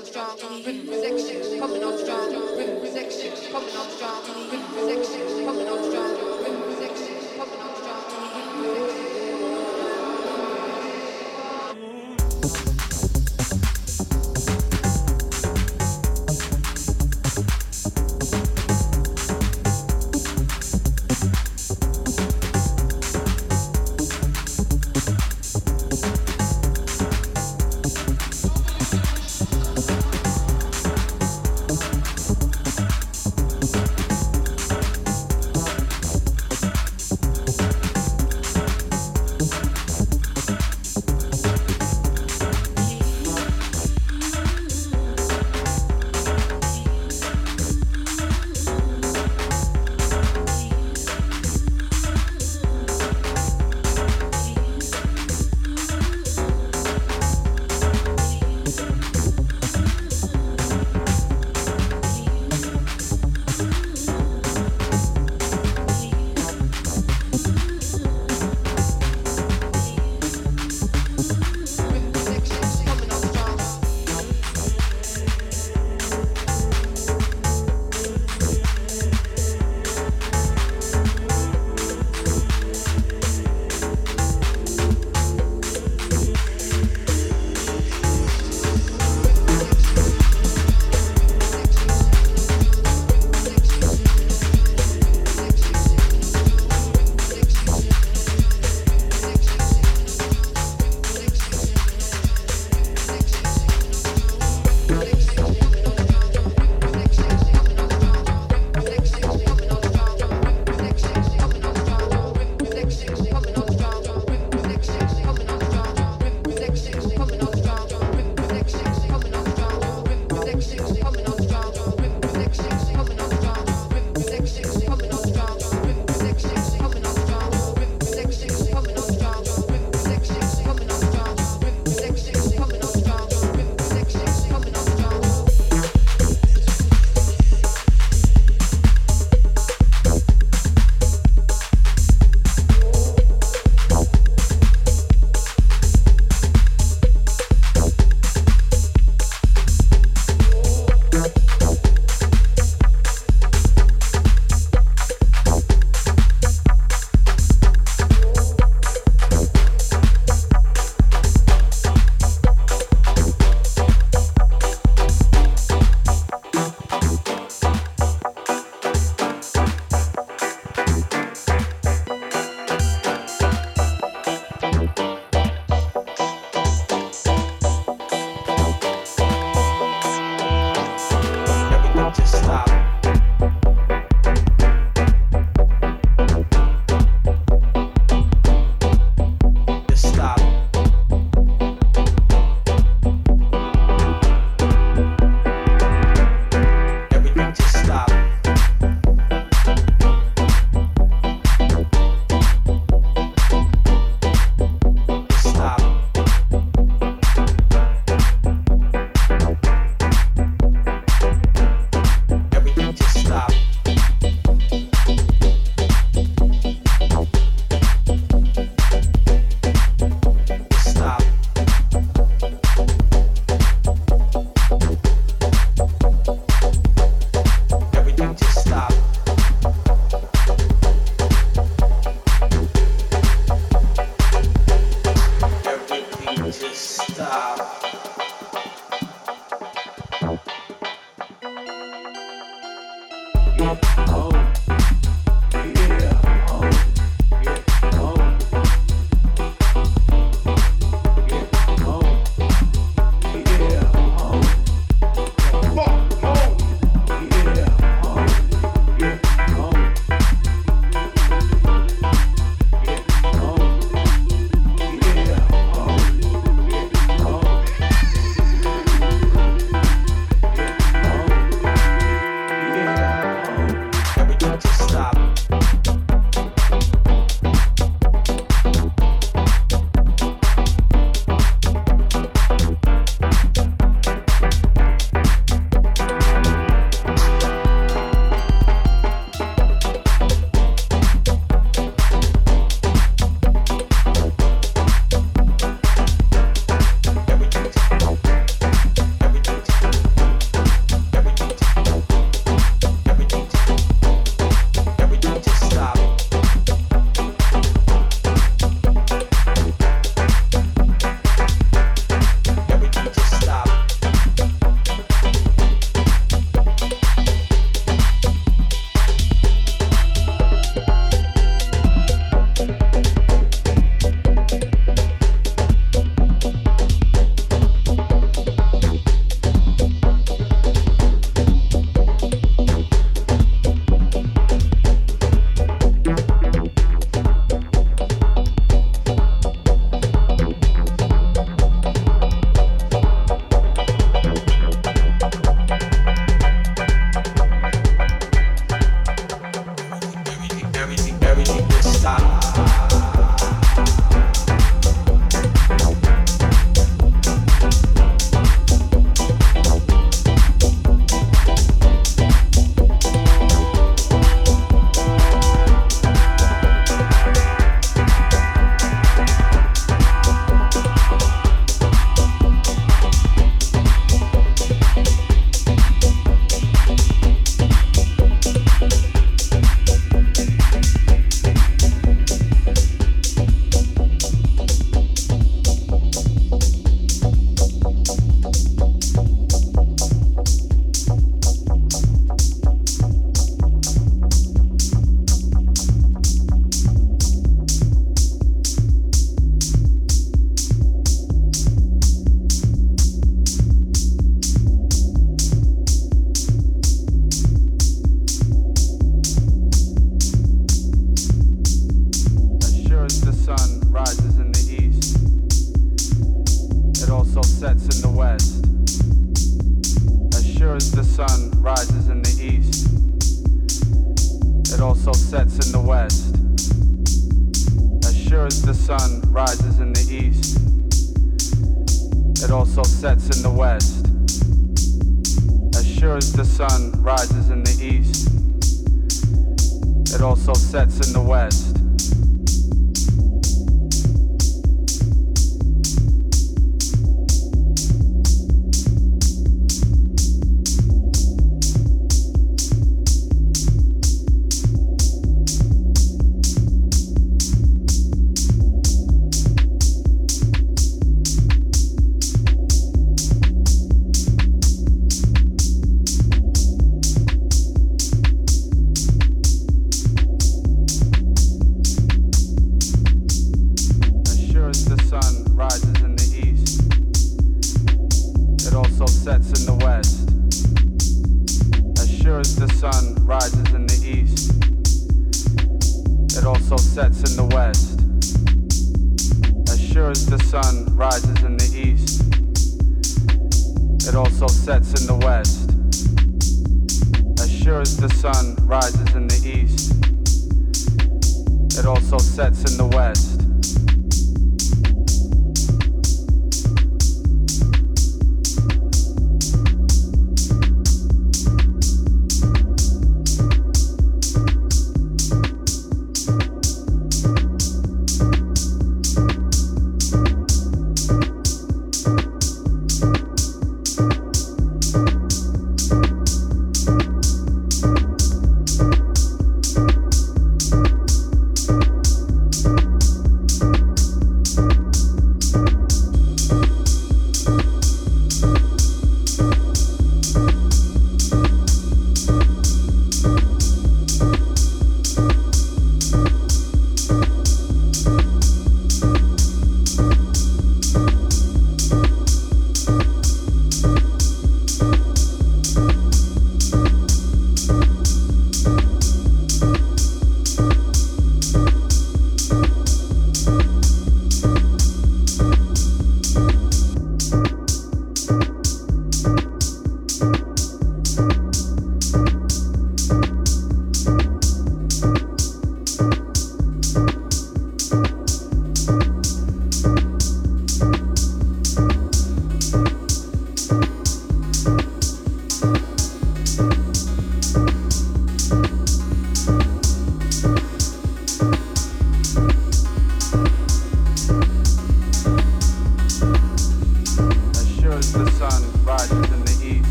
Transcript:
on strong, rhythm section, coming on strong, rhythm section, coming on strong, rhythm section, coming on strong.